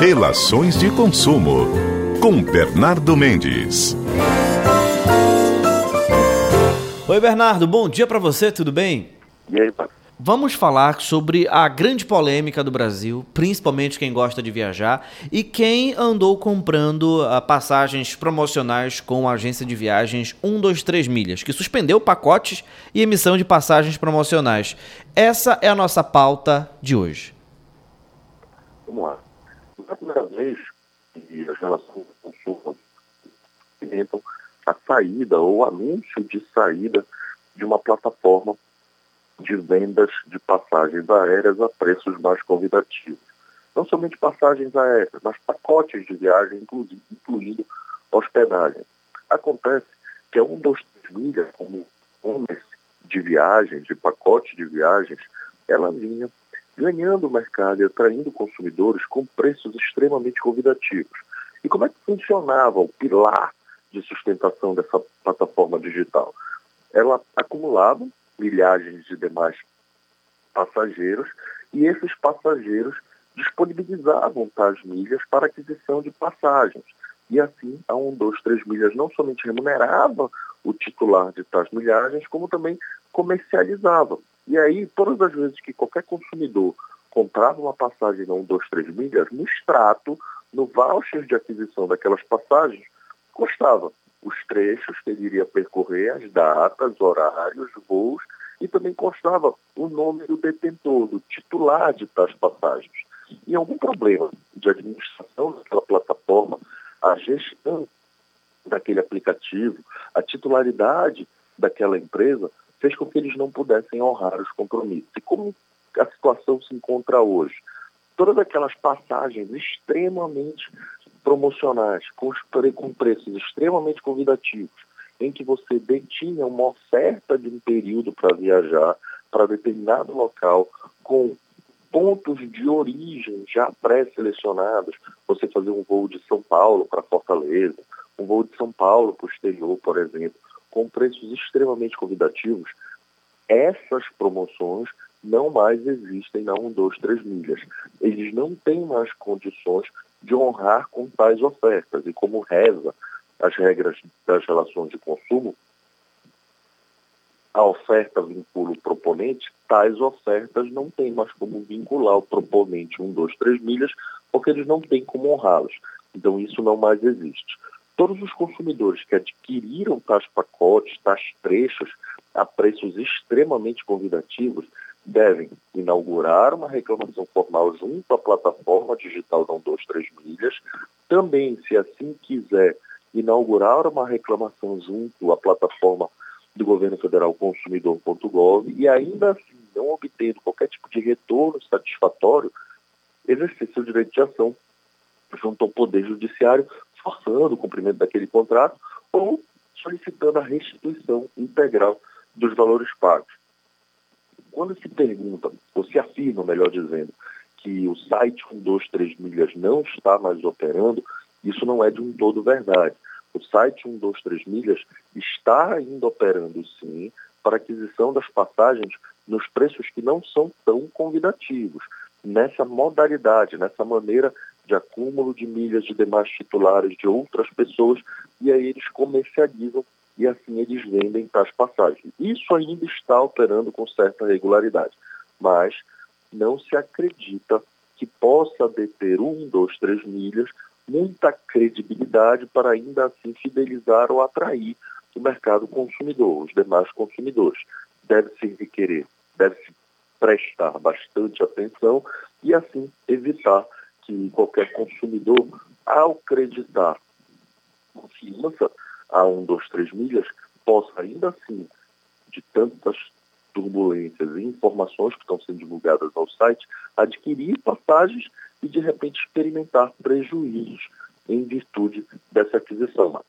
Relações de consumo com Bernardo Mendes. Oi, Bernardo, bom dia para você, tudo bem? E aí, pai? Vamos falar sobre a grande polêmica do Brasil, principalmente quem gosta de viajar e quem andou comprando uh, passagens promocionais com a agência de viagens 123 Milhas, que suspendeu pacotes e emissão de passagens promocionais. Essa é a nossa pauta de hoje. Vamos lá. Pela primeira vez que as relações de consumo experimentam a saída ou anúncio de saída de uma plataforma de vendas de passagens aéreas a preços mais convidativos. Não somente passagens aéreas, mas pacotes de viagem, inclusive, incluindo hospedagem. Acontece que a 123 milhas, como e de viagens, de pacotes de viagens, ela vinha ganhando mercado e atraindo consumidores com preços extremamente convidativos. E como é que funcionava o pilar de sustentação dessa plataforma digital? Ela acumulava milhagens de demais passageiros e esses passageiros disponibilizavam tais milhas para aquisição de passagens. E assim, a 1, 2, 3 milhas não somente remunerava o titular de tais milhagens, como também comercializava. E aí, todas as vezes que qualquer consumidor comprava uma passagem na 1, 2, 3 milhas, no extrato, no voucher de aquisição daquelas passagens, constava os trechos que ele iria percorrer, as datas, horários, voos, e também constava o nome do detentor, do titular de tais passagens. E algum problema de administração daquela plataforma, a gestão daquele aplicativo, a titularidade daquela empresa, fez com que eles não pudessem honrar os compromissos. E como a situação se encontra hoje? Todas aquelas passagens extremamente promocionais, com, com preços extremamente convidativos, em que você detinha uma oferta de um período para viajar para determinado local, com pontos de origem já pré-selecionados. Você fazer um voo de São Paulo para Fortaleza, um voo de São Paulo para o exterior, por exemplo, com preços extremamente convidativos. Essas promoções não mais existem na 1, 2, 3 milhas. Eles não têm mais condições de honrar com tais ofertas. E como reza as regras das relações de consumo, a oferta vincula o proponente, tais ofertas não têm mais como vincular o proponente 1, 2, 3 milhas, porque eles não têm como honrá-los. Então isso não mais existe. Todos os consumidores que adquiriram tais pacotes, tais trechos, a preços extremamente convidativos, devem inaugurar uma reclamação formal junto à plataforma digital não 23 milhas. Também, se assim quiser, inaugurar uma reclamação junto à plataforma do governo federal consumidor.gov e ainda assim, não obtendo qualquer tipo de retorno satisfatório, exercer seu direito de ação junto ao Poder Judiciário, forçando o cumprimento daquele contrato ou solicitando a restituição integral dos valores pagos quando se pergunta, ou se afirma, melhor dizendo, que o site 123 milhas não está mais operando, isso não é de um todo verdade. O site 123 milhas está ainda operando sim para aquisição das passagens nos preços que não são tão convidativos, nessa modalidade, nessa maneira de acúmulo de milhas de demais titulares de outras pessoas, e aí eles comercializam e assim eles vendem tais passagens. Isso ainda está operando com certa regularidade, mas não se acredita que possa deter um, dois, três milhas muita credibilidade para ainda assim fidelizar ou atrair o mercado consumidor, os demais consumidores. Deve-se requerer, deve-se prestar bastante atenção e assim evitar que qualquer consumidor, ao acreditar confiança a 1, 2, 3 milhas, possa ainda assim, de tantas turbulências e informações que estão sendo divulgadas ao site, adquirir passagens e de repente experimentar prejuízos em virtude dessa aquisição.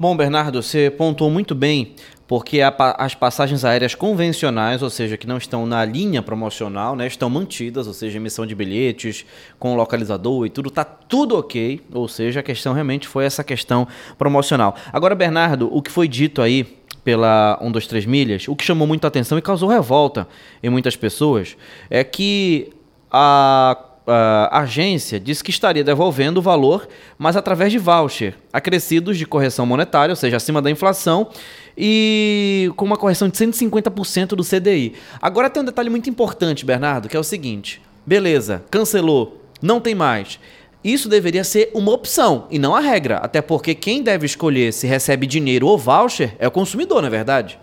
Bom, Bernardo, você pontuou muito bem, porque a, as passagens aéreas convencionais, ou seja, que não estão na linha promocional, né, estão mantidas, ou seja, emissão de bilhetes com localizador e tudo, tá tudo ok, ou seja, a questão realmente foi essa questão promocional. Agora, Bernardo, o que foi dito aí pela 1, 2, 3 milhas, o que chamou muita atenção e causou revolta em muitas pessoas é que a a agência disse que estaria devolvendo o valor, mas através de voucher, acrescidos de correção monetária, ou seja, acima da inflação, e com uma correção de 150% do CDI. Agora tem um detalhe muito importante, Bernardo, que é o seguinte: beleza, cancelou, não tem mais. Isso deveria ser uma opção e não a regra, até porque quem deve escolher se recebe dinheiro ou voucher é o consumidor, não é verdade?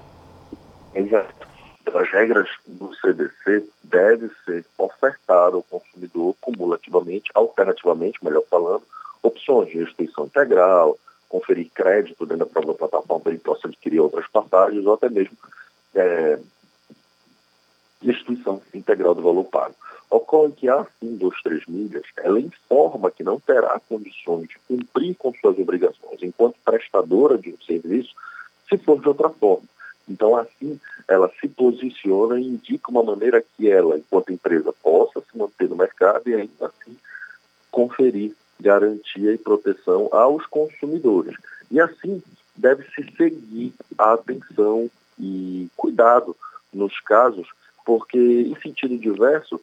Exato. As regras do CDC devem ser ofertar ao consumidor cumulativamente, alternativamente, melhor falando, opções de restituição integral, conferir crédito dentro da própria plataforma para ele possa adquirir outras passagens ou até mesmo é, restituição integral do valor pago. Ocorre que a Sim 23 Milhas, ela informa que não terá condições de cumprir com suas obrigações enquanto prestadora de um serviço se for de outra forma. Então, assim, ela se posiciona e indica uma maneira que ela, enquanto empresa, possa se manter no mercado e ainda assim conferir garantia e proteção aos consumidores. E assim deve-se seguir a atenção e cuidado nos casos, porque em sentido diverso,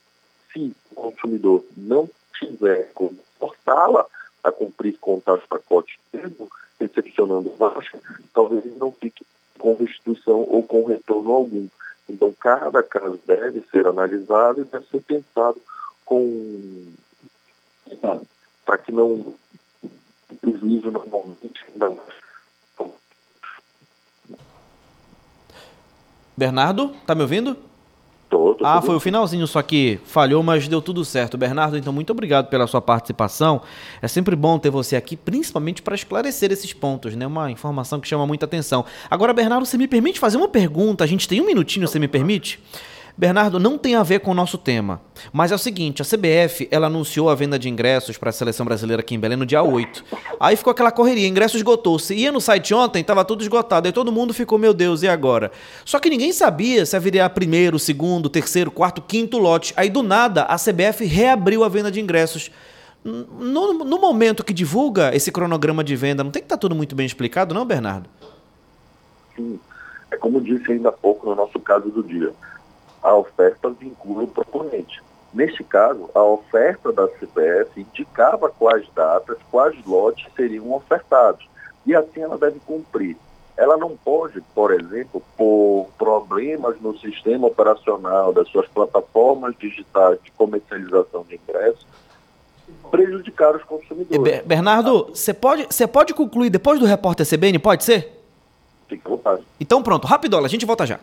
se o consumidor não tiver como forçá-la a cumprir com tais pacotes mesmo recepcionando baixa, talvez ele não fique com restituição ou com retorno algum. Então, cada caso deve ser analisado e deve ser pensado com para que não prejuízo normalmente mais. Bernardo, tá me ouvindo? Ah, foi o finalzinho, só que falhou, mas deu tudo certo. Bernardo, então muito obrigado pela sua participação. É sempre bom ter você aqui, principalmente para esclarecer esses pontos, né? Uma informação que chama muita atenção. Agora, Bernardo, você me permite fazer uma pergunta? A gente tem um minutinho, você me permite? Bernardo, não tem a ver com o nosso tema, mas é o seguinte, a CBF, ela anunciou a venda de ingressos para a seleção brasileira aqui em Belém no dia 8. Aí ficou aquela correria, ingresso esgotou. Se ia no site ontem, estava tudo esgotado. Aí todo mundo ficou, meu Deus, e agora? Só que ninguém sabia se haveria primeiro, segundo, terceiro, quarto, quinto lote. Aí do nada, a CBF reabriu a venda de ingressos. No, no momento que divulga esse cronograma de venda, não tem que estar tá tudo muito bem explicado, não, Bernardo? Sim. É como disse ainda há pouco no nosso caso do dia a oferta vincula o proponente. Neste caso, a oferta da CPF indicava quais datas, quais lotes seriam ofertados. E assim ela deve cumprir. Ela não pode, por exemplo, por problemas no sistema operacional das suas plataformas digitais de comercialização de ingressos, prejudicar os consumidores. Bernardo, você pode, você pode concluir depois do repórter CBN, pode ser? Fique à vontade. Então pronto, rapidola, a gente volta já.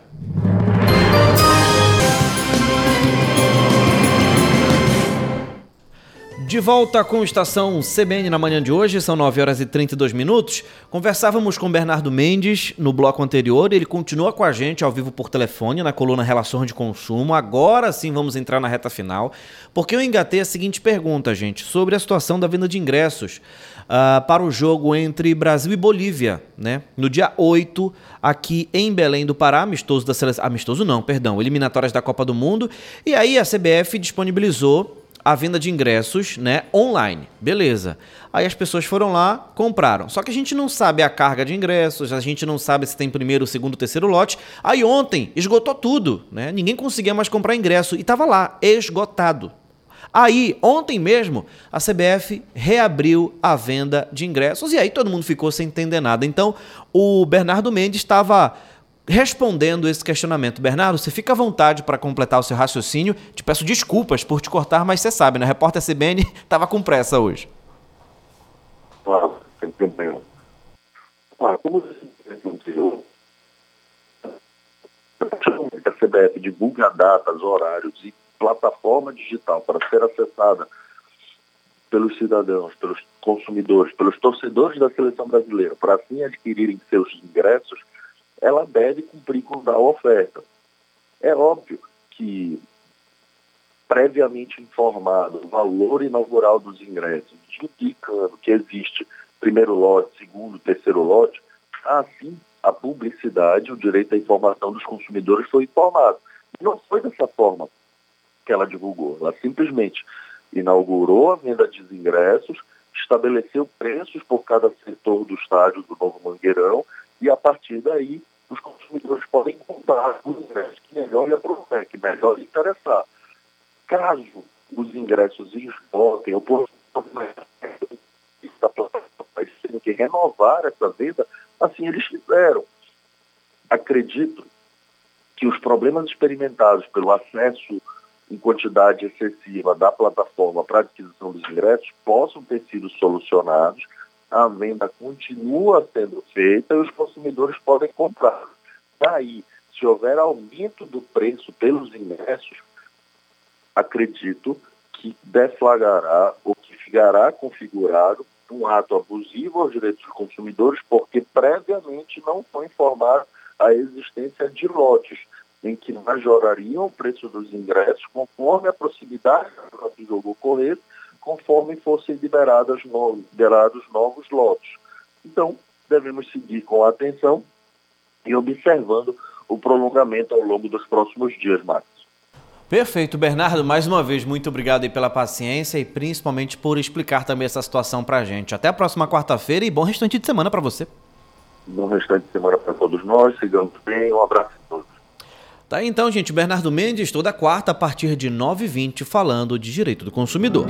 De volta com estação CBN na manhã de hoje, são 9 horas e 32 minutos. Conversávamos com Bernardo Mendes no bloco anterior, ele continua com a gente ao vivo por telefone na coluna Relações de Consumo. Agora sim vamos entrar na reta final, porque eu engatei a seguinte pergunta, gente, sobre a situação da venda de ingressos uh, para o jogo entre Brasil e Bolívia, né? No dia 8, aqui em Belém do Pará, amistoso da seleção. Amistoso não, perdão, eliminatórias da Copa do Mundo. E aí a CBF disponibilizou a venda de ingressos, né, online. Beleza. Aí as pessoas foram lá, compraram. Só que a gente não sabe a carga de ingressos, a gente não sabe se tem primeiro, segundo, terceiro lote. Aí ontem esgotou tudo, né? Ninguém conseguia mais comprar ingresso e tava lá, esgotado. Aí, ontem mesmo, a CBF reabriu a venda de ingressos e aí todo mundo ficou sem entender nada. Então, o Bernardo Mendes estava respondendo esse questionamento. Bernardo, você fica à vontade para completar o seu raciocínio. Te peço desculpas por te cortar, mas você sabe, né? A repórter CBN estava com pressa hoje. Claro, sem problema. Ah, como você a CBF divulga datas, horários e plataforma digital para ser acessada pelos cidadãos, pelos consumidores, pelos torcedores da seleção brasileira, para assim adquirirem seus ingressos, ela deve cumprir com a oferta. É óbvio que, previamente informado o valor inaugural dos ingressos, indicando que existe primeiro lote, segundo, terceiro lote, assim a publicidade, o direito à informação dos consumidores foi informado. Não foi dessa forma que ela divulgou. Ela simplesmente inaugurou a venda de ingressos, estabeleceu preços por cada setor do estádio do Novo Mangueirão e a partir daí os consumidores podem comprar os ingressos que melhor lhe aproveitar, que melhor lhe interessar. Caso os ingressos esgotem, ou por tendo que renovar essa venda, assim eles fizeram. Acredito que os problemas experimentados pelo acesso em quantidade excessiva da plataforma para adquisição dos ingressos possam ter sido solucionados, a venda continua sendo feita e os consumidores podem comprar. Daí, se houver aumento do preço pelos ingressos, acredito que deflagrará ou que ficará configurado um ato abusivo aos direitos dos consumidores, porque previamente não foi informado a existência de lotes em que majorariam o preço dos ingressos conforme a proximidade do jogo ocorrer, conforme fossem liberados novos, lotes. Então, devemos seguir com atenção e observando o prolongamento ao longo dos próximos dias, Marcos. Perfeito, Bernardo. Mais uma vez, muito obrigado pela paciência e principalmente por explicar também essa situação para a gente. Até a próxima quarta-feira e bom restante de semana para você. Bom restante de semana para todos nós. Sigamos bem. Um abraço a todos. Tá então, gente. Bernardo Mendes, toda quarta a partir de 9h20, falando de direito do consumidor.